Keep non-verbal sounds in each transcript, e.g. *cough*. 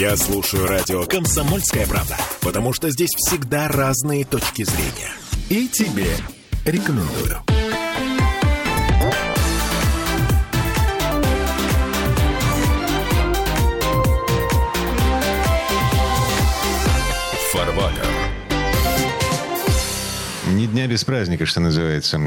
Я слушаю радио «Комсомольская правда», потому что здесь всегда разные точки зрения. И тебе рекомендую. Дня без праздника, что называется.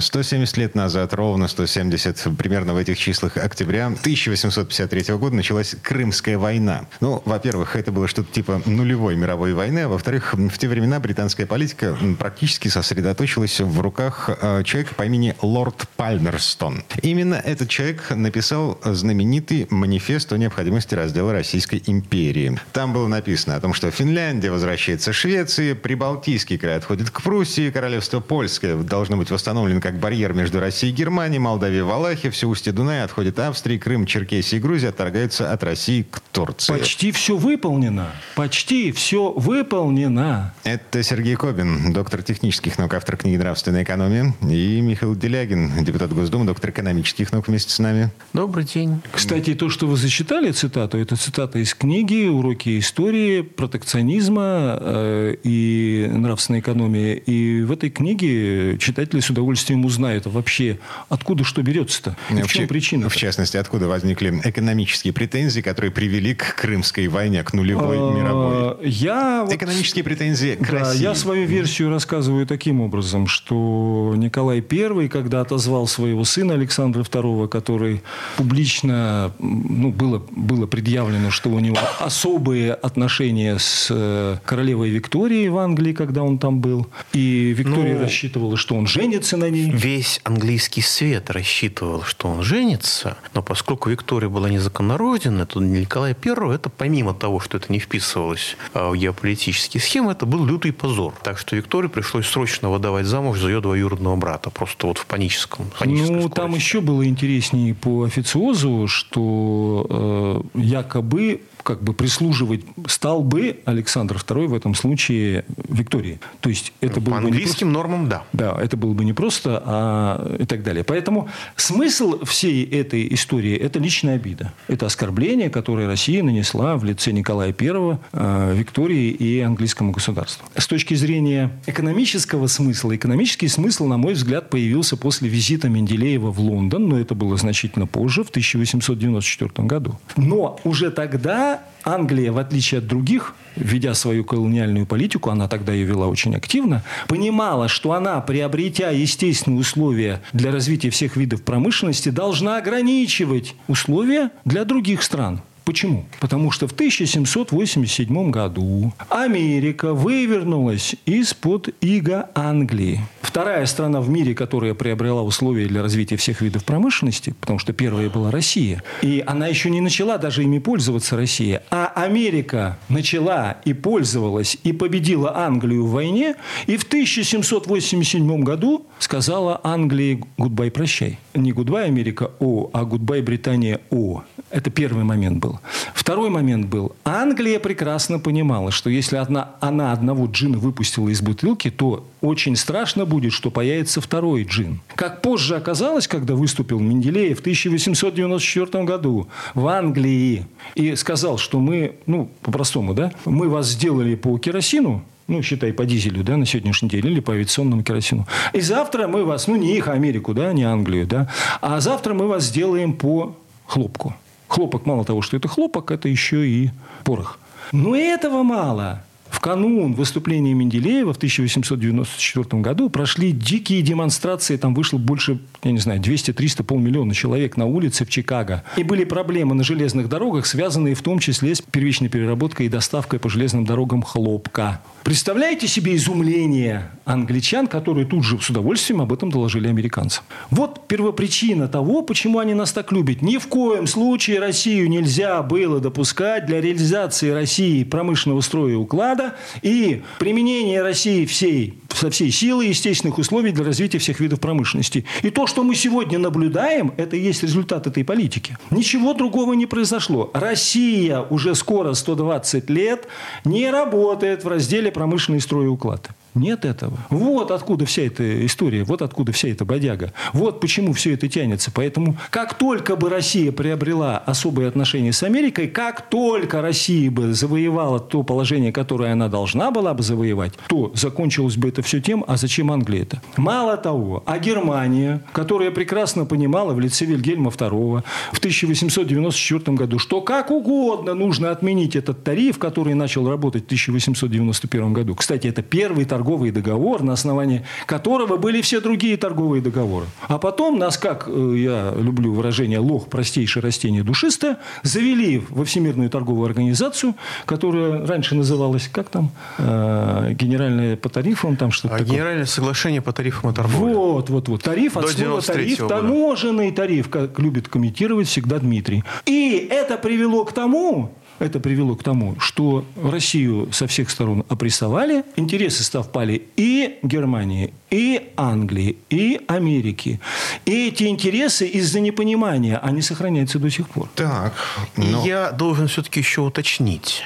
170 лет назад, ровно 170, примерно в этих числах октября 1853 года началась Крымская война. Ну, во-первых, это было что-то типа нулевой мировой войны, а во-вторых, в те времена британская политика практически сосредоточилась в руках э, человека по имени Лорд Пальмерстон. Именно этот человек написал знаменитый манифест о необходимости раздела Российской империи. Там было написано о том, что Финляндия возвращается Швеции, Прибалтийский край отходит к Пруссии, королевство Польское должно быть восстановлено как барьер между Россией и Германией, Молдавия, Валахия, все устье Дуная отходит Австрии, Крым, Черкесия и Грузия отторгаются от России к Турции. Почти все выполнено. Почти все выполнено. Это Сергей Кобин, доктор технических наук, автор книги «Нравственная экономия», и Михаил Делягин, депутат Госдумы, доктор экономических наук вместе с нами. Добрый день. Кстати, то, что вы зачитали цитату, это цитата из книги «Уроки истории протекционизма э, и нравственной экономии». И в этой книге читатели с удовольствием узнают вообще, откуда что берется-то, и в чем ча- причина. В частности, откуда возникли экономические претензии, которые привели к Крымской войне, к нулевой мировой. Я вот- Экономические претензии к Да, России. я свою версию рассказываю таким образом, что Николай I, когда отозвал своего сына Александра II, который публично, ну, было, было предъявлено, что у него особые отношения с э, королевой Викторией в Англии, когда он там был, и Виктория Ну, рассчитывала, что он женится на ней. Весь английский свет рассчитывал, что он женится, но поскольку Виктория была незаконнородена, то для Николая I это помимо того, что это не вписывалось а, в геополитические схемы, это был лютый позор. Так что Виктории пришлось срочно выдавать замуж за ее двоюродного брата, просто вот в паническом, панической Ну, там скорости. еще было интереснее по официозу, что э, якобы как бы прислуживать стал бы Александр II в этом случае Виктории. То есть это было По бы не английским нормам, да. да, это было бы не просто, а и так далее. Поэтому смысл всей этой истории – это личная обида. Это оскорбление, которое Россия нанесла в лице Николая I, э, Виктории и английскому государству. С точки зрения экономического смысла, экономический смысл, на мой взгляд, появился после визита Менделеева в Лондон, но это было значительно позже, в 1894 году. Но уже тогда Англия, в отличие от других, ведя свою колониальную политику, она тогда ее вела очень активно, понимала, что она, приобретя естественные условия для развития всех видов промышленности, должна ограничивать условия для других стран. Почему? Потому что в 1787 году Америка вывернулась из-под иго Англии. Вторая страна в мире, которая приобрела условия для развития всех видов промышленности, потому что первая была Россия. И она еще не начала даже ими пользоваться, Россия. А Америка начала и пользовалась, и победила Англию в войне. И в 1787 году сказала Англии «goodbye, прощай». Не «goodbye, Америка, о», а «goodbye, Британия, о». Это первый момент был. Второй момент был. Англия прекрасно понимала, что если одна, она одного джина выпустила из бутылки, то очень страшно будет, что появится второй джин. Как позже оказалось, когда выступил Менделеев в 1894 году в Англии и сказал, что мы, ну, по-простому, да, мы вас сделали по керосину, ну, считай, по дизелю, да, на сегодняшний день, или по авиационному керосину. И завтра мы вас, ну, не их, а Америку, да, не Англию, да, а завтра мы вас сделаем по хлопку. Хлопок, мало того, что это хлопок, это еще и порох. Но этого мало. В канун выступления Менделеева в 1894 году прошли дикие демонстрации. Там вышло больше, я не знаю, 200-300, полмиллиона человек на улице в Чикаго. И были проблемы на железных дорогах, связанные в том числе с первичной переработкой и доставкой по железным дорогам хлопка. Представляете себе изумление англичан, которые тут же с удовольствием об этом доложили американцам. Вот первопричина того, почему они нас так любят. Ни в коем случае Россию нельзя было допускать для реализации России промышленного строя и уклада и применения России всей, со всей силы естественных условий для развития всех видов промышленности. И то, что мы сегодня наблюдаем, это и есть результат этой политики. Ничего другого не произошло. Россия уже скоро 120 лет не работает в разделе промышленный строй и уклад. Нет этого. Вот откуда вся эта история, вот откуда вся эта бодяга. Вот почему все это тянется. Поэтому как только бы Россия приобрела особые отношения с Америкой, как только Россия бы завоевала то положение, которое она должна была бы завоевать, то закончилось бы это все тем, а зачем Англия это? Мало того, а Германия, которая прекрасно понимала в лице Вильгельма II в 1894 году, что как угодно нужно отменить этот тариф, который начал работать в 1891 году. Кстати, это первый торговый договор, на основании которого были все другие торговые договоры. А потом нас, как э, я люблю выражение «лох, простейшее растение душистое», завели во Всемирную торговую организацию, которая раньше называлась, как там, э, генеральная по тарифам, там что-то а такое. Генеральное соглашение по тарифам и торговле. Вот, вот, вот. Тариф от слова 93 тариф, года. таможенный тариф, как любит комментировать всегда Дмитрий. И это привело к тому, это привело к тому, что Россию со всех сторон опрессовали, интересы совпали и Германии, и Англии, и Америки. И эти интересы из-за непонимания, они сохраняются до сих пор. Так, И но... я должен все-таки еще уточнить,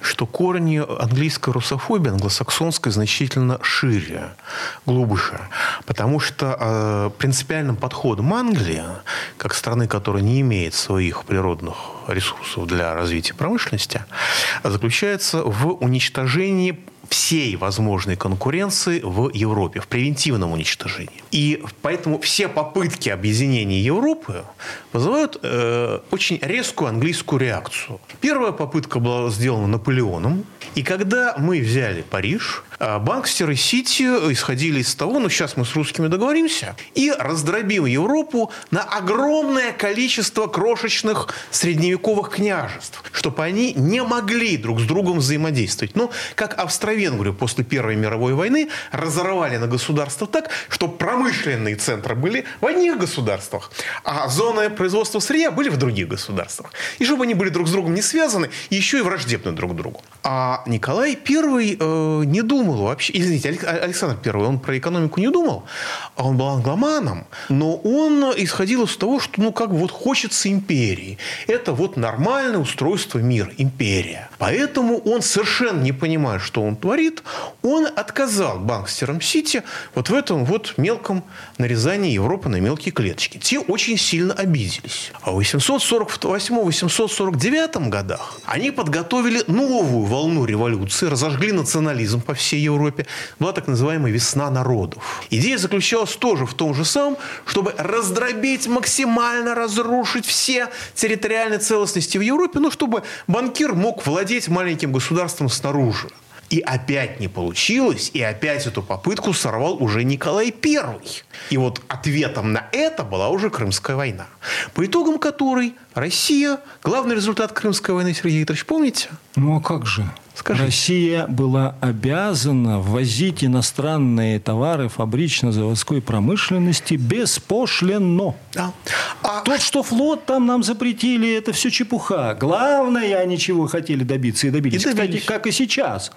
что корни английской русофобии, англосаксонской, значительно шире, глубже. Потому что э, принципиальным подходом Англии, как страны, которая не имеет своих природных ресурсов для развития промышленности, заключается в уничтожении всей возможной конкуренции в Европе, в превентивном уничтожении. И поэтому все попытки объединения Европы вызывают э, очень резкую английскую реакцию. Первая попытка была сделана Наполеоном. И когда мы взяли Париж, э, Банкстер и Сити исходили из того, ну сейчас мы с русскими договоримся, и раздробим Европу на огромное количество крошечных средневековых княжеств, чтобы они не могли друг с другом взаимодействовать. Ну, как Австро-Венгрию после Первой мировой войны разорвали на государства так, что промышленные центры были в одних государствах, а зоны производства сырья были в других государствах. И чтобы они были друг с другом не связаны, еще и враждебны друг другу. А Николай I э, не думал вообще, извините, Алекс- Александр I, он про экономику не думал, а он был англоманом, но он исходил из того, что ну как бы вот хочется империи. Это вот нормальное устройство мира, империя. Поэтому он совершенно не понимая, что он творит, он отказал банкстерам Сити вот в этом вот мелком нарезании Европы на мелкие клеточки. Те очень сильно обиделись. А в 848-849 годах они подготовили новую волну революции, разожгли национализм по всей Европе. Была так называемая «Весна народов». Идея заключалась тоже в том же самом, чтобы раздробить, максимально разрушить все территориальные целостности в Европе, ну, чтобы банкир мог владеть маленьким государством снаружи. И опять не получилось, и опять эту попытку сорвал уже Николай I. И вот ответом на это была уже Крымская война, по итогам которой Россия, главный результат Крымской войны, Сергей Викторович, помните? Ну а как же? Скажите. Россия была обязана ввозить иностранные товары фабрично-заводской промышленности беспошлино. Да. А То, что флот там нам запретили, это все чепуха. Главное, они чего хотели добиться и добились. И добились. Кстати, как и сейчас.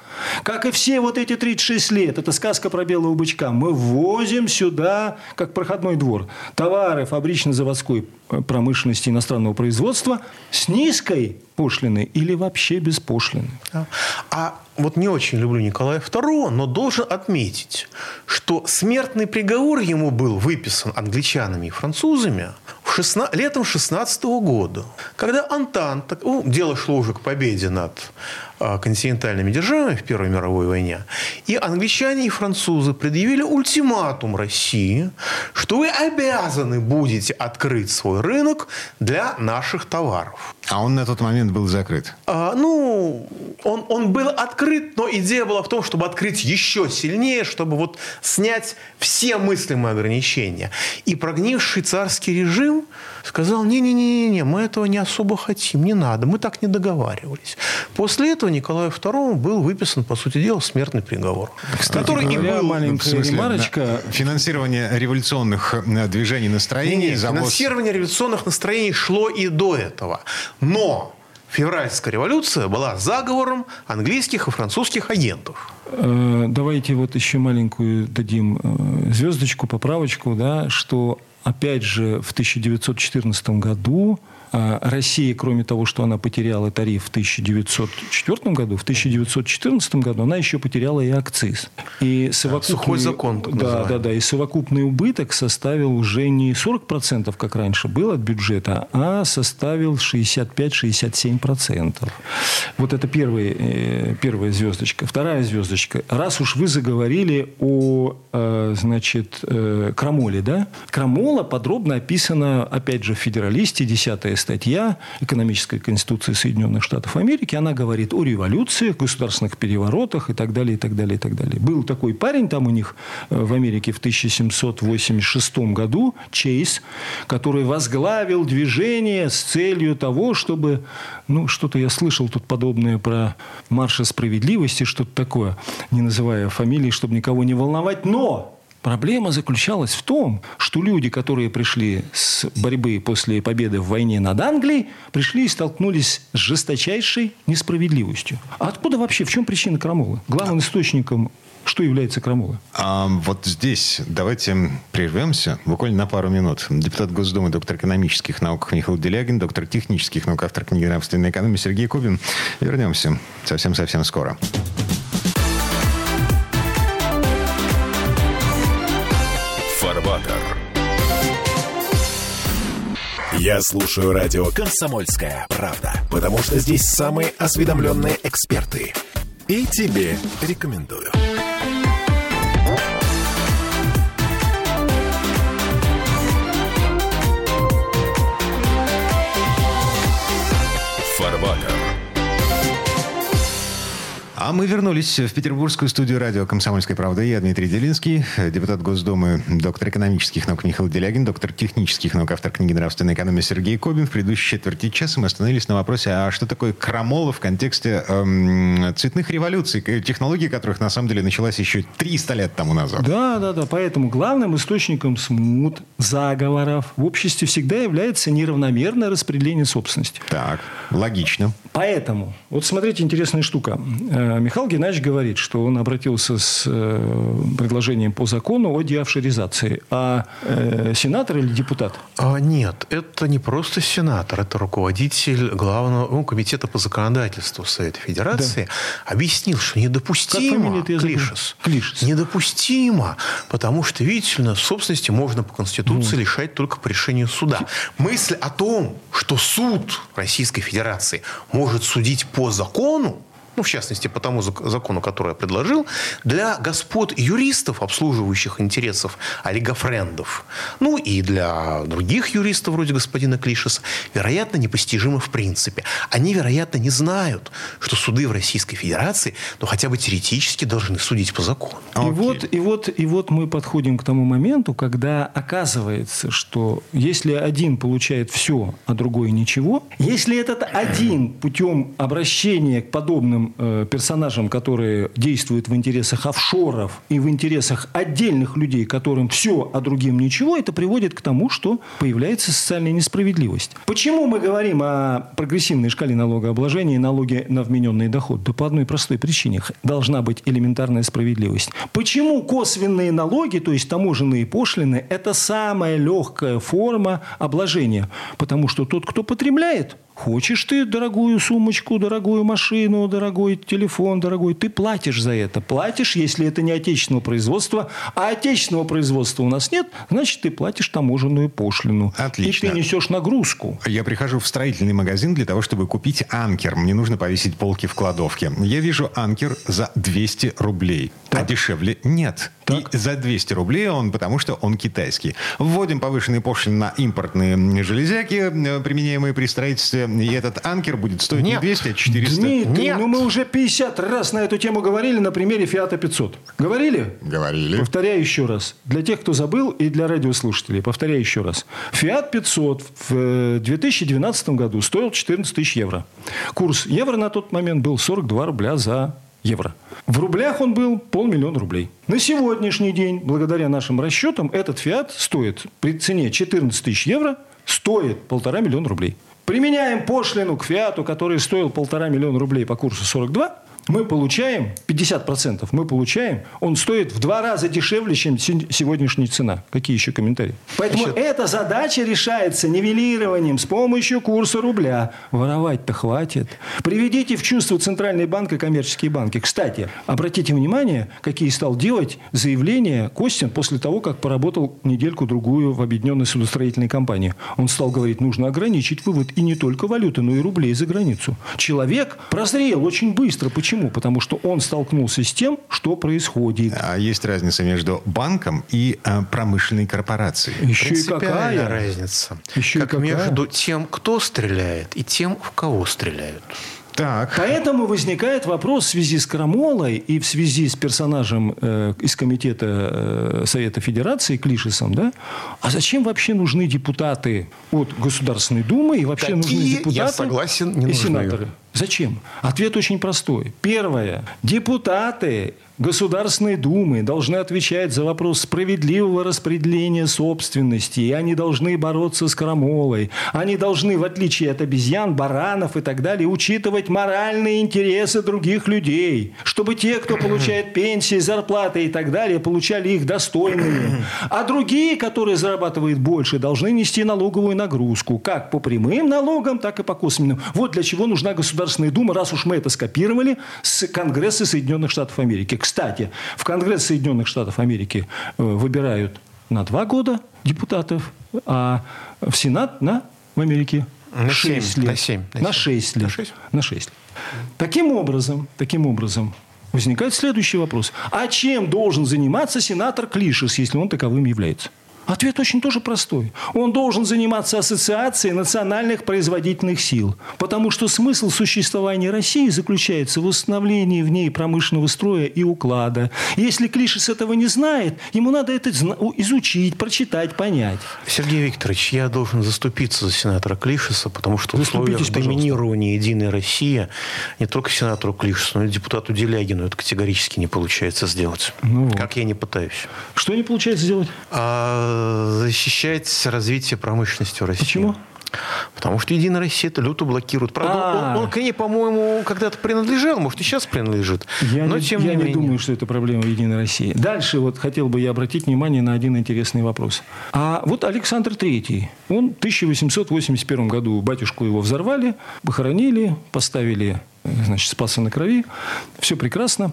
Как и все вот эти 36 лет. Это сказка про белого бычка. Мы ввозим сюда, как проходной двор, товары фабрично-заводской э, промышленности иностранного производства с низкой пошлиной или вообще без пошлины. Да. А вот не очень люблю Николая II, но должен отметить, что смертный приговор ему был выписан англичанами и французами в 16 летом 16 года, когда Антанта, ну, дело шло уже к победе над континентальными державами в Первой мировой войне, и англичане и французы предъявили ультиматум России, что вы обязаны будете открыть свой рынок для наших товаров. А он на тот момент был закрыт. А, ну, он, он был открыт, но идея была в том, чтобы открыть еще сильнее, чтобы вот снять все мыслимые ограничения. И прогнивший царский режим сказал, не-не-не, мы этого не особо хотим, не надо, мы так не договаривались. После этого Николаю II был выписан, по сути дела, смертный приговор. который и говоря, был... маленькая смысле, ремарочка. финансирование революционных э, движений Не, настроений, не, завоз... финансирование революционных настроений шло и до этого. Но февральская революция была заговором английских и французских агентов. Э, Давайте вот еще маленькую дадим э, звездочку, поправочку, да, что опять же в 1914 году Россия, кроме того, что она потеряла тариф в 1904 году, в 1914 году она еще потеряла и акциз. И совокупный, Сухой закон, так Да, да, да. И совокупный убыток составил уже не 40%, как раньше было от бюджета, а составил 65-67%. Вот это э, первая звездочка. Вторая звездочка. Раз уж вы заговорили о, э, значит, э, крамоле, да? Крамола подробно описана, опять же, в «Федералисте», 10 статья экономической конституции Соединенных Штатов Америки. Она говорит о революциях, государственных переворотах и так далее, и так далее, и так далее. Был такой парень там у них э, в Америке в 1786 году, Чейз, который возглавил движение с целью того, чтобы, ну, что-то я слышал тут подобное про марша справедливости, что-то такое, не называя фамилии, чтобы никого не волновать, но Проблема заключалась в том, что люди, которые пришли с борьбы после победы в войне над Англией, пришли и столкнулись с жесточайшей несправедливостью. А откуда вообще, в чем причина крамолы? Главным источником что является крамолой? А вот здесь давайте прервемся буквально на пару минут. Депутат Госдумы, доктор экономических наук Михаил Делягин, доктор технических наук, автор книги «Нравственная экономия» Сергей Кубин. Вернемся совсем-совсем скоро. Фарбатер. Я слушаю радио «Комсомольская правда», потому что здесь самые осведомленные эксперты. И тебе рекомендую. Мы вернулись в петербургскую студию радио «Комсомольская правда». Я Дмитрий Делинский, депутат Госдумы, доктор экономических наук Михаил Делягин, доктор технических наук, автор книги «Нравственная экономия» Сергей Кобин. В предыдущей четверти часа мы остановились на вопросе, а что такое крамола в контексте эм, цветных революций, к- технологии которых на самом деле началась еще 300 лет тому назад. Да, да, да. Поэтому главным источником смут, заговоров в обществе всегда является неравномерное распределение собственности. Так, логично. Поэтому, вот смотрите, интересная штука. Э, Михаил Геннадьевич говорит, что он обратился с э, предложением по закону о деофшоризации. А э, сенатор или депутат? А, нет, это не просто сенатор, это руководитель главного ну, комитета по законодательству Совета Федерации объяснил, что недопустимо? Клишес, Клишес. недопустимо, потому что, видите ли, собственности можно по Конституции лишать только по решению суда. Мысль о том, что суд Российской Федерации может судить по закону, ну, в частности, по тому зак- закону, который я предложил, для господ юристов, обслуживающих интересов олигофрендов, ну и для других юристов, вроде господина Клишеса, вероятно, непостижимо в принципе. Они, вероятно, не знают, что суды в Российской Федерации, ну, хотя бы теоретически должны судить по закону. И вот, и, вот, и вот мы подходим к тому моменту, когда оказывается, что если один получает все, а другой ничего, если этот один путем обращения к подобным э, персонажам, которые действуют в интересах офшоров и в интересах отдельных людей, которым все, а другим ничего, это приводит к тому, что появляется социальная несправедливость. Почему мы говорим о прогрессивной шкале налогообложения и налоге на вмененный доход? Да по одной простой причине. Должна быть элементарная справедливость. Почему косвенные налоги, то есть таможенные пошлины, это самая легкая форма обложения? Потому что тот, кто потребляет, Хочешь ты дорогую сумочку, дорогую машину, дорогой телефон, дорогой, ты платишь за это. Платишь, если это не отечественного производства, а отечественного производства у нас нет, значит, ты платишь таможенную пошлину. Отлично. И ты несешь нагрузку. Я прихожу в строительный магазин для того, чтобы купить анкер. Мне нужно повесить полки в кладовке. Я вижу анкер за 200 рублей. А дешевле нет. Так. И за 200 рублей он, потому что он китайский. Вводим повышенные пошлины на импортные железяки, э, применяемые при строительстве, и этот анкер будет стоить не Нет. 200, а 400. Дмитрий, Нет. ну мы уже 50 раз на эту тему говорили на примере Фиата 500. Говорили? Говорили. Повторяю еще раз. Для тех, кто забыл, и для радиослушателей. Повторяю еще раз. Фиат 500 в э, 2012 году стоил 14 тысяч евро. Курс евро на тот момент был 42 рубля за евро. В рублях он был полмиллиона рублей. На сегодняшний день, благодаря нашим расчетам, этот Фиат стоит при цене 14 тысяч евро, стоит полтора миллиона рублей. Применяем пошлину к Фиату, который стоил полтора миллиона рублей по курсу 42, мы получаем, 50% мы получаем, он стоит в два раза дешевле, чем сегодняшняя цена. Какие еще комментарии? Поэтому Значит... эта задача решается нивелированием с помощью курса рубля. Воровать-то хватит. Приведите в чувство Центральный банк и коммерческие банки. Кстати, обратите внимание, какие стал делать заявления Костин после того, как поработал недельку-другую в объединенной судостроительной компании. Он стал говорить, нужно ограничить вывод и не только валюты, но и рублей за границу. Человек прозрел очень быстро. Почему? Почему? Потому что он столкнулся с тем, что происходит. А есть разница между банком и э, промышленной корпорацией. Еще и какая разница? Еще как и какая? между тем, кто стреляет, и тем, в кого стреляют. Так. Поэтому возникает вопрос в связи с Крамолой и в связи с персонажем э, из комитета э, Совета Федерации Клишесом, да? А зачем вообще нужны депутаты от Государственной Думы и вообще Такие, нужны депутаты я согласен, не и сенаторы? Зачем? Ответ очень простой. Первое. Депутаты Государственной Думы должны отвечать за вопрос справедливого распределения собственности. И они должны бороться с крамолой. Они должны, в отличие от обезьян, баранов и так далее, учитывать моральные интересы других людей. Чтобы те, кто *clears throat* получает пенсии, зарплаты и так далее, получали их достойными. *clears throat* А другие, которые зарабатывают больше, должны нести налоговую нагрузку. Как по прямым налогам, так и по косвенным. Вот для чего нужна Государственная Дума, раз уж мы это скопировали с Конгресса Соединенных Штатов Америки. Кстати, в Конгресс Соединенных Штатов Америки э, выбирают на два года депутатов, а в Сенат на, в Америке на 6 7, лет. На 7. На, на 6 лет. На 6? На 6 лет. Таким образом, таким образом, возникает следующий вопрос. А чем должен заниматься сенатор Клишес, если он таковым является? Ответ очень тоже простой. Он должен заниматься ассоциацией национальных производительных сил. Потому что смысл существования России заключается в восстановлении в ней промышленного строя и уклада. Если Клишес этого не знает, ему надо это изучить, прочитать, понять. Сергей Викторович, я должен заступиться за сенатора Клишеса, потому что в условиях доминирования «Единой России» не только сенатору Клишесу, но и депутату Делягину это категорически не получается сделать. Ну. Как я не пытаюсь. Что не получается сделать? А защищать развитие промышленности в России. Почему? Потому что Единая Россия это люто блокирует. Правда, он, он к ней, по-моему, когда-то принадлежал, может, и сейчас принадлежит. Я, но, не, тем я не, не думаю, что это проблема Единой России. Дальше вот хотел бы я обратить внимание на один интересный вопрос. А вот Александр Третий, он в 1881 году батюшку его взорвали, похоронили, поставили значит, спаса на крови. Все прекрасно.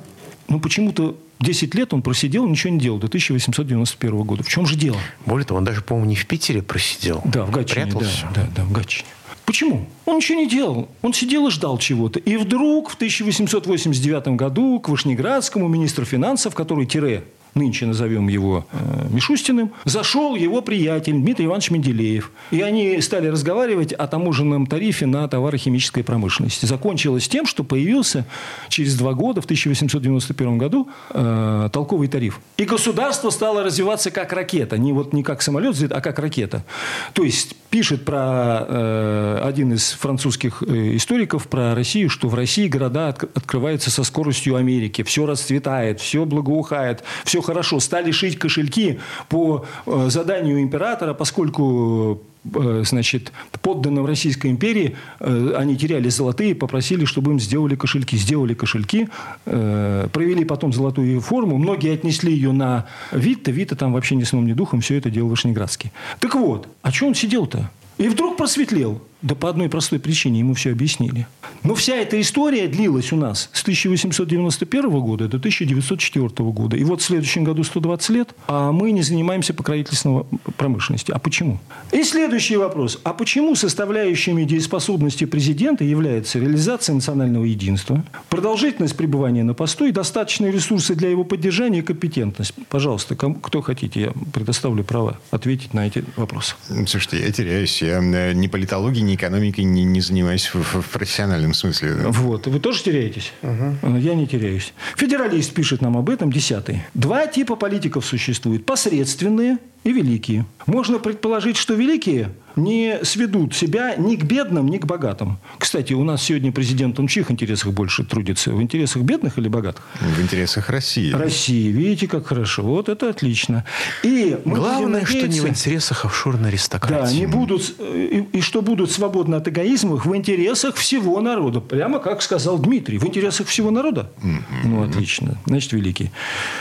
Но почему-то 10 лет он просидел, ничего не делал до 1891 года. В чем же дело? Более того, он даже, по-моему, не в Питере просидел. Да, в Гатчине. Прятался. Да, да, да, в Гатчине. Почему? Он ничего не делал. Он сидел и ждал чего-то. И вдруг в 1889 году к Вышнеградскому министру финансов, который тире нынче назовем его э, Мишустиным, зашел его приятель Дмитрий Иванович Менделеев. И они стали разговаривать о таможенном тарифе на товары химической промышленности. Закончилось тем, что появился через два года, в 1891 году, э, толковый тариф. И государство стало развиваться как ракета. Не, вот, не как самолет, а как ракета. То есть, пишет про э, один из французских э, историков про Россию, что в России города от, открываются со скоростью Америки. Все расцветает, все благоухает, все хорошо, стали шить кошельки по э, заданию императора, поскольку э, значит, подданным Российской империи, э, они теряли золотые, попросили, чтобы им сделали кошельки. Сделали кошельки, провели потом золотую форму. Многие отнесли ее на Витта. Витта там вообще ни сном, ни духом. Все это делал Вышнеградский. Так вот, а что он сидел-то? И вдруг просветлел. Да по одной простой причине ему все объяснили. Но вся эта история длилась у нас с 1891 года до 1904 года. И вот в следующем году 120 лет, а мы не занимаемся покровительственной промышленностью. А почему? И следующий вопрос. А почему составляющими дееспособности президента является реализация национального единства, продолжительность пребывания на посту и достаточные ресурсы для его поддержания и компетентность? Пожалуйста, кто хотите, я предоставлю право ответить на эти вопросы. Слушайте, я теряюсь. Я э, не политологи, не экономикой не, не занимаюсь в, в профессиональном смысле. Да? Вот. Вы тоже теряетесь? Угу. Я не теряюсь. Федералист пишет нам об этом, десятый. Два типа политиков существует. Посредственные и великие. Можно предположить, что великие не сведут себя ни к бедным, ни к богатым. Кстати, у нас сегодня президент, он в чьих интересах больше трудится? В интересах бедных или богатых? В интересах России. России. Видите, как хорошо. Вот это отлично. И Главное, что не в интересах офшорной аристократии. Да, не будут, и, и что будут свободны от эгоизма в интересах всего народа. Прямо как сказал Дмитрий. В интересах всего народа? Mm-hmm. Ну, отлично. Значит, великий.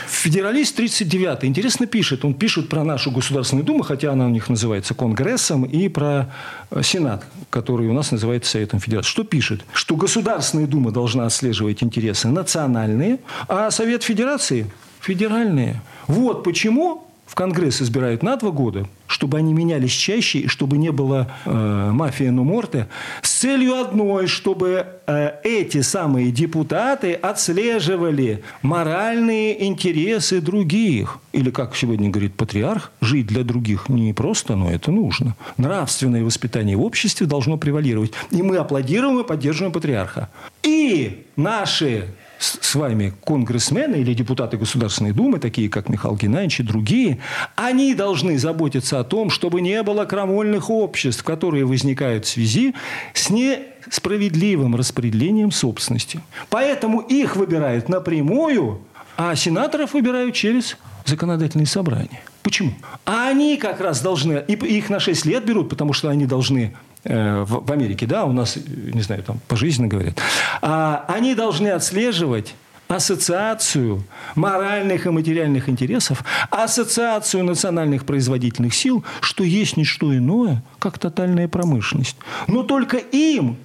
Федералист 39 интересно пишет. Он пишет про нашу Государственную Думу, хотя она у них называется Конгрессом, и про э, Сенат, который у нас называется Советом Федерации. Что пишет? Что Государственная Дума должна отслеживать интересы национальные, а Совет Федерации – федеральные. Вот почему в Конгресс избирают на два года, чтобы они менялись чаще и чтобы не было э, мафия нуморте, с целью одной, чтобы э, эти самые депутаты отслеживали моральные интересы других. Или, как сегодня говорит патриарх, жить для других не просто, но это нужно. Нравственное воспитание в обществе должно превалировать. И мы аплодируем и поддерживаем патриарха. И наши с вами конгрессмены или депутаты Государственной Думы, такие как Михаил Геннадьевич и другие, они должны заботиться о том, чтобы не было крамольных обществ, которые возникают в связи с несправедливым распределением собственности. Поэтому их выбирают напрямую, а сенаторов выбирают через законодательные собрания. Почему? А они как раз должны, и их на 6 лет берут, потому что они должны в Америке, да, у нас, не знаю, там пожизненно говорят, а они должны отслеживать ассоциацию моральных и материальных интересов, ассоциацию национальных производительных сил, что есть не что иное, как тотальная промышленность. Но только им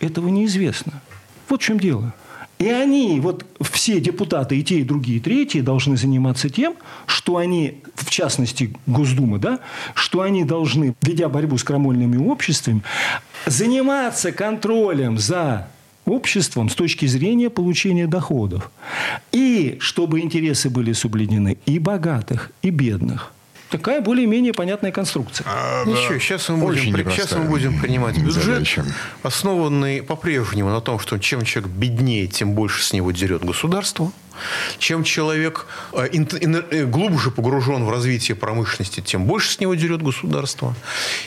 этого неизвестно. Вот в чем дело. И они, вот все депутаты, и те, и другие, и третьи, должны заниматься тем, что они, в частности, Госдумы, да, что они должны, ведя борьбу с крамольными обществами, заниматься контролем за обществом с точки зрения получения доходов. И чтобы интересы были соблюдены и богатых, и бедных такая более-менее понятная конструкция. А, Ничего, сейчас мы, будем, сейчас мы будем принимать бюджет, задача. основанный по-прежнему на том, что чем человек беднее, тем больше с него дерет государство. Чем человек э, э, глубже погружен в развитие промышленности, тем больше с него дерет государство.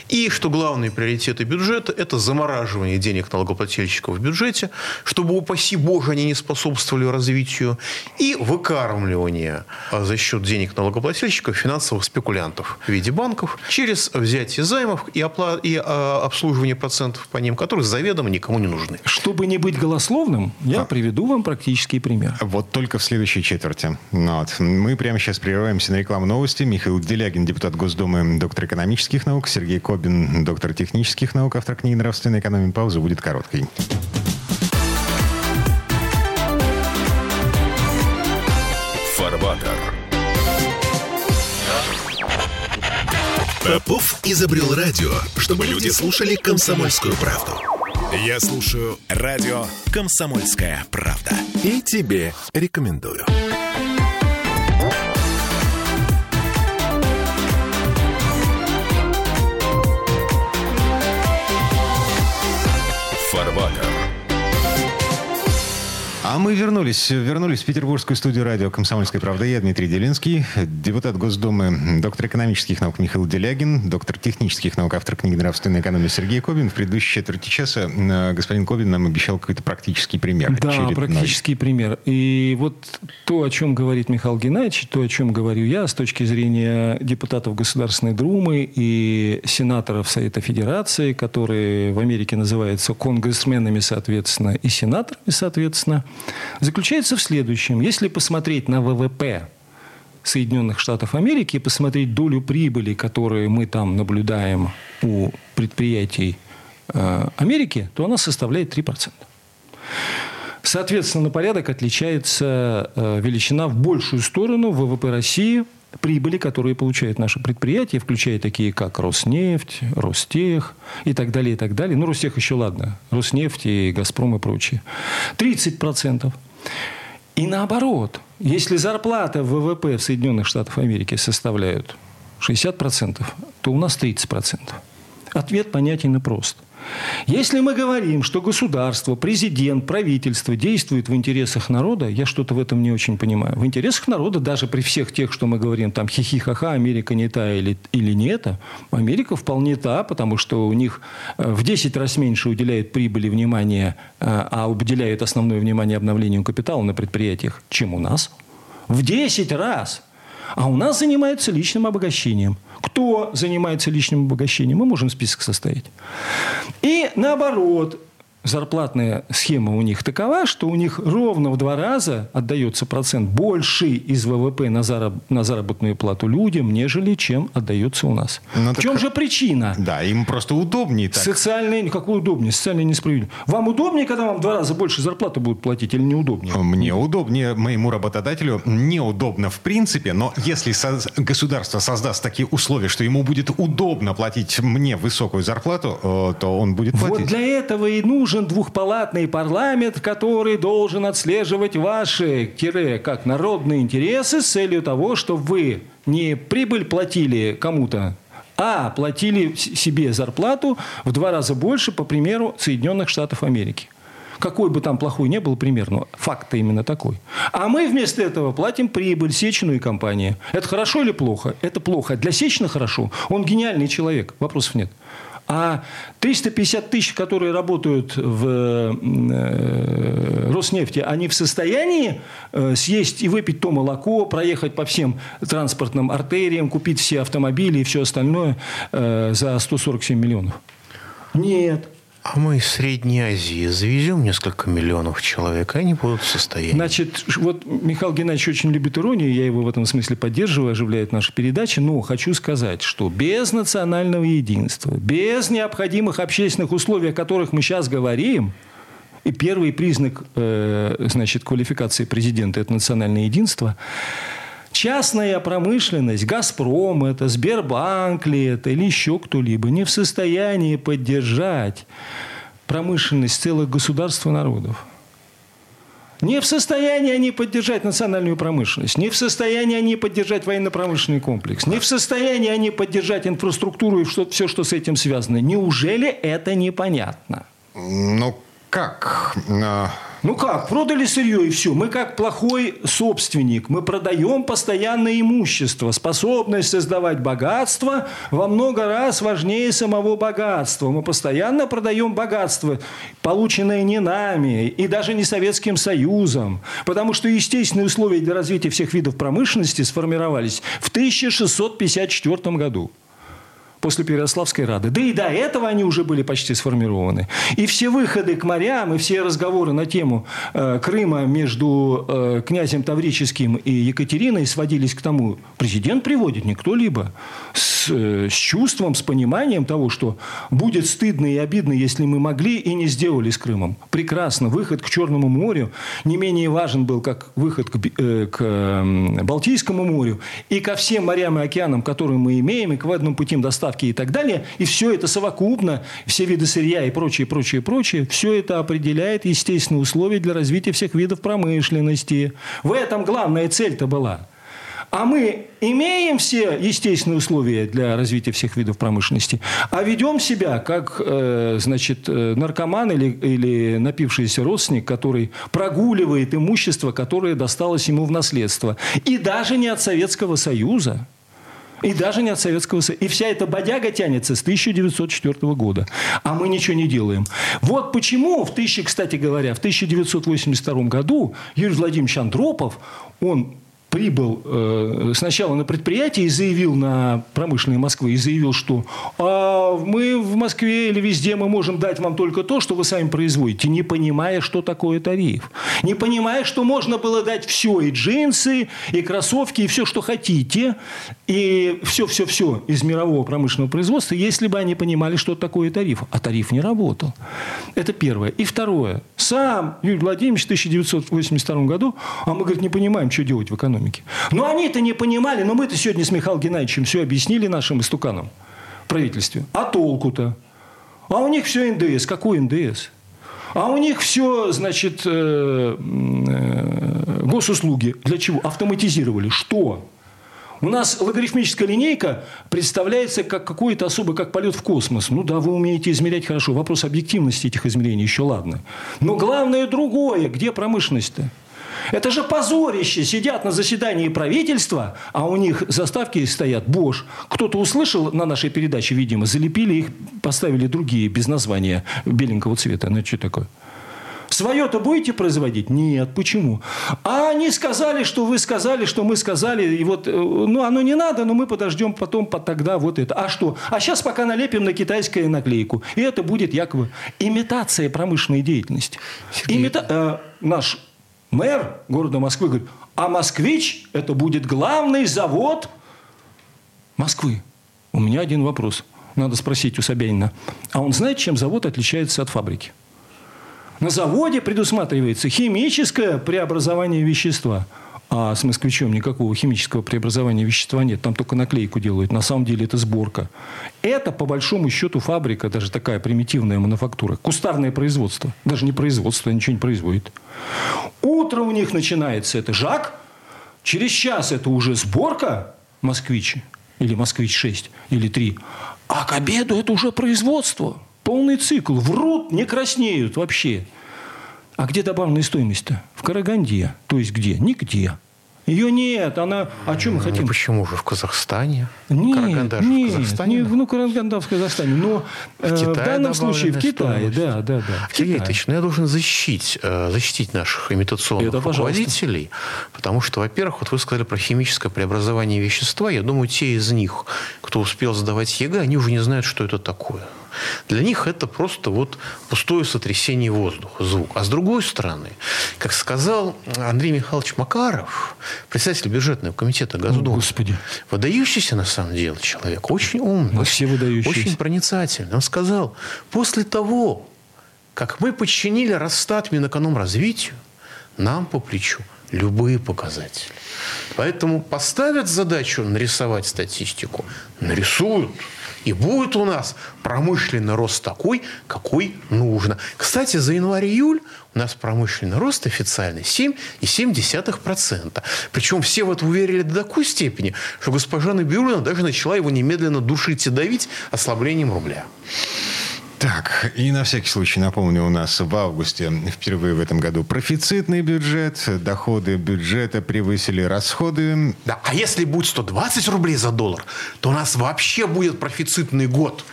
И что главные приоритеты бюджета – это замораживание денег налогоплательщиков в бюджете, чтобы, упаси Боже, они не способствовали развитию, и выкармливание а, за счет денег налогоплательщиков финансовых спекулянтов в виде банков через взятие займов и, опла- и а, обслуживание процентов по ним, которые заведомо никому не нужны. Чтобы не быть голословным, я а. приведу вам практический пример. Вот только только в следующей четверти. Ну вот. Мы прямо сейчас прерываемся на рекламу новости. Михаил Делягин, депутат Госдумы, доктор экономических наук. Сергей Кобин, доктор технических наук, автор книги «Нравственная экономия». Пауза будет короткой. Фарбатер. Попов изобрел радио, чтобы люди слушали комсомольскую правду. Я слушаю радио «Комсомольская правда». И тебе рекомендую. А мы вернулись, вернулись в петербургскую студию радио «Комсомольская правда». Я Дмитрий Делинский, депутат Госдумы, доктор экономических наук Михаил Делягин, доктор технических наук, автор книги «Нравственная экономия» Сергей Кобин. В предыдущей четверти часа э, господин Кобин нам обещал какой-то практический пример. Да, очередной. практический пример. И вот то, о чем говорит Михаил Геннадьевич, то, о чем говорю я с точки зрения депутатов Государственной Думы и сенаторов Совета Федерации, которые в Америке называются конгрессменами, соответственно, и сенаторами, соответственно – заключается в следующем. Если посмотреть на ВВП Соединенных Штатов Америки и посмотреть долю прибыли, которую мы там наблюдаем у предприятий э, Америки, то она составляет 3%. Соответственно, на порядок отличается э, величина в большую сторону ВВП России – прибыли, которые получают наши предприятия, включая такие, как Роснефть, Ростех и так далее, и так далее. Ну, Ростех еще ладно. Роснефть и Газпром и прочее. 30%. И наоборот, если зарплата в ВВП в Соединенных Штатах Америки составляют 60%, то у нас 30%. Ответ понятен и прост. Если мы говорим, что государство, президент, правительство действует в интересах народа, я что-то в этом не очень понимаю. В интересах народа, даже при всех тех, что мы говорим, там хихи-ха-ха, Америка не та или, или не это, Америка вполне та, потому что у них э, в 10 раз меньше уделяет прибыли внимания, э, а уделяет основное внимание обновлению капитала на предприятиях, чем у нас. В 10 раз. А у нас занимаются личным обогащением – кто занимается личным обогащением, мы можем список составить. И наоборот, зарплатная схема у них такова, что у них ровно в два раза отдается процент больше из ВВП на, зараб, на заработную плату людям, нежели чем отдается у нас. Но ну, в чем так... же причина? Да, им просто удобнее так. Социальная, какое удобнее? Социальная несправедливость. Вам удобнее, когда вам в два раза больше зарплаты будут платить или неудобнее? Мне удобнее, моему работодателю неудобно в принципе, но если со- государство создаст такие условия, что ему будет удобно платить мне высокую зарплату, э, то он будет платить. Вот для этого и нужен нужен двухпалатный парламент, который должен отслеживать ваши, тире, как народные интересы с целью того, чтобы вы не прибыль платили кому-то, а платили себе зарплату в два раза больше, по примеру Соединенных Штатов Америки. Какой бы там плохой не был пример, но факт-то именно такой. А мы вместо этого платим прибыль Сечину и компании. Это хорошо или плохо? Это плохо. Для Сечина хорошо. Он гениальный человек. Вопросов нет. А 350 тысяч, которые работают в э, Роснефти, они в состоянии э, съесть и выпить то молоко, проехать по всем транспортным артериям, купить все автомобили и все остальное э, за 147 миллионов? Нет. А мы из Средней Азии завезем несколько миллионов человек, и они будут в состоянии. Значит, вот Михаил Геннадьевич очень любит иронию, я его в этом смысле поддерживаю, оживляет наши передачи, но хочу сказать, что без национального единства, без необходимых общественных условий, о которых мы сейчас говорим, и первый признак э, значит, квалификации президента – это национальное единство, частная промышленность, «Газпром» это, Сбербанк ли это, или еще кто-либо, не в состоянии поддержать промышленность целых государств и народов. Не в состоянии они поддержать национальную промышленность, не в состоянии они поддержать военно-промышленный комплекс, не в состоянии они поддержать инфраструктуру и все, что с этим связано. Неужели это непонятно? Ну, как? Ну как, продали сырье и все. Мы как плохой собственник. Мы продаем постоянное имущество. Способность создавать богатство во много раз важнее самого богатства. Мы постоянно продаем богатство, полученное не нами и даже не Советским Союзом. Потому что естественные условия для развития всех видов промышленности сформировались в 1654 году после Переяславской Рады. Да и до этого они уже были почти сформированы. И все выходы к морям, и все разговоры на тему э, Крыма между э, князем Таврическим и Екатериной сводились к тому, президент приводит не кто-либо, с, э, с чувством, с пониманием того, что будет стыдно и обидно, если мы могли и не сделали с Крымом. Прекрасно. Выход к Черному морю не менее важен был, как выход к, э, к Балтийскому морю и ко всем морям и океанам, которые мы имеем, и к водным путям доставки доставки и так далее. И все это совокупно, все виды сырья и прочее, прочее, прочее, все это определяет естественные условия для развития всех видов промышленности. В этом главная цель-то была. А мы имеем все естественные условия для развития всех видов промышленности, а ведем себя как э, значит, э, наркоман или, или напившийся родственник, который прогуливает имущество, которое досталось ему в наследство. И даже не от Советского Союза. И даже не от Советского Союза. И вся эта бодяга тянется с 1904 года. А мы ничего не делаем. Вот почему в 1000, кстати говоря, в 1982 году Юрий Владимирович Андропов, он прибыл э, сначала на предприятие и заявил на промышленной Москвы, и заявил, что а мы в Москве или везде мы можем дать вам только то, что вы сами производите, не понимая, что такое тариф. Не понимая, что можно было дать все, и джинсы, и кроссовки, и все, что хотите, и все-все-все из мирового промышленного производства, если бы они понимали, что такое тариф. А тариф не работал. Это первое. И второе. Сам Юрий Владимирович в 1982 году, а мы, говорит, не понимаем, что делать в экономике экономики. Но они это не понимали, но мы-то сегодня с Михаилом Геннадьевичем все объяснили нашим истуканам правительстве. А толку-то? А у них все НДС. Какой НДС? А у них все, значит, э, э, госуслуги. Для чего? Автоматизировали. Что? У нас логарифмическая линейка представляется как какой-то особый, как полет в космос. Ну да, вы умеете измерять хорошо. Вопрос объективности этих измерений еще ладно. Но главное другое. Где промышленность-то? Это же позорище. Сидят на заседании правительства, а у них заставки стоят Bosch. Кто-то услышал на нашей передаче, видимо, залепили их, поставили другие без названия беленького цвета. Ну, что такое? Свое-то будете производить? Нет. Почему? А они сказали, что вы сказали, что мы сказали. И вот, э, ну, оно не надо, но мы подождем потом, тогда вот это. А что? А сейчас пока налепим на китайскую наклейку. И это будет якобы имитация промышленной деятельности. Имита... Э, наш мэр города Москвы говорит, а «Москвич» – это будет главный завод Москвы. У меня один вопрос. Надо спросить у Собянина. А он знает, чем завод отличается от фабрики? На заводе предусматривается химическое преобразование вещества – а с москвичом никакого химического преобразования вещества нет. Там только наклейку делают. На самом деле это сборка. Это, по большому счету, фабрика, даже такая примитивная мануфактура. Кустарное производство. Даже не производство, ничего не производит. Утро у них начинается. Это жак. Через час это уже сборка москвичи. Или москвич-6, или 3. А к обеду это уже производство. Полный цикл. Врут, не краснеют вообще. А где добавленная стоимость-то? В Караганде. То есть где? Нигде. Ее нет. Она... А чем мы хотим? Ну, почему же в Казахстане? Нет, Караганда нет, в Казахстане? Не, ну, Караганда в Казахстане. Но в, э, в данном случае в Китае. Да, да, да. В Сергей Ильич, ну я должен защитить, э, защитить наших имитационных Это, руководителей. Потому что, во-первых, вот вы сказали про химическое преобразование вещества. Я думаю, те из них, кто успел сдавать ЕГЭ, они уже не знают, что это такое. Для них это просто вот пустое сотрясение воздуха, звук. А с другой стороны, как сказал Андрей Михайлович Макаров, председатель бюджетного комитета Госдумы, Господи. выдающийся на самом деле человек, очень умный, все очень проницательный. Он сказал, после того, как мы подчинили Росстат Минэкономразвитию, нам по плечу любые показатели. Поэтому поставят задачу нарисовать статистику, нарисуют – и будет у нас промышленный рост такой, какой нужно. Кстати, за январь-июль у нас промышленный рост официальный 7,7%. Причем все в это уверили до такой степени, что госпожа Набиулина даже начала его немедленно душить и давить ослаблением рубля. Так, и на всякий случай напомню, у нас в августе впервые в этом году профицитный бюджет, доходы бюджета превысили расходы. Да, а если будет 120 рублей за доллар, то у нас вообще будет профицитный год.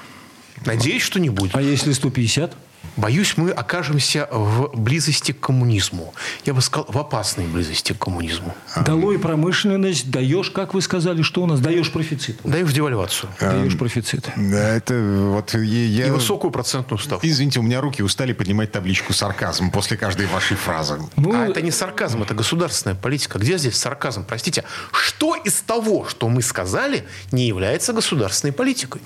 Надеюсь, что не будет. А если 150? Боюсь, мы окажемся в близости к коммунизму. Я бы сказал, в опасной близости к коммунизму. Долой промышленность, даешь, как вы сказали, что у нас? Даешь профицит. Даешь девальвацию. Даешь профицит. Да, это вот я... И высокую процентную ставку. Извините, у меня руки устали поднимать табличку сарказм после каждой вашей фразы. Ну... А это не сарказм, это государственная политика. Где здесь сарказм? Простите, что из того, что мы сказали, не является государственной политикой?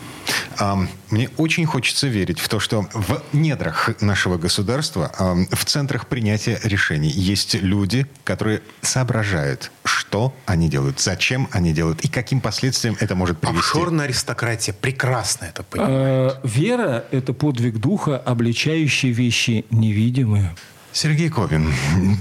Мне очень хочется верить в то, что в недрах центрах нашего государства, в центрах принятия решений есть люди, которые соображают, что они делают, зачем они делают и каким последствиям это может привести. Офшорная аристократия прекрасно это понимает. А, вера – это подвиг духа, обличающий вещи невидимые. Сергей Кобин,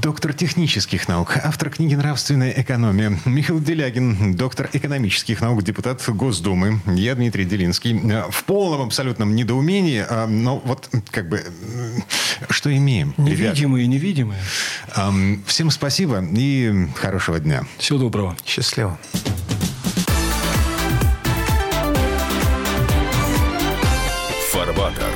доктор технических наук, автор книги «Нравственная экономия». Михаил Делягин, доктор экономических наук, депутат Госдумы. Я Дмитрий Делинский. В полном абсолютном недоумении, а, но вот как бы что имеем? Невидимые, ребят? невидимые. Всем спасибо и хорошего дня. Всего доброго. Счастливо. Фарбата.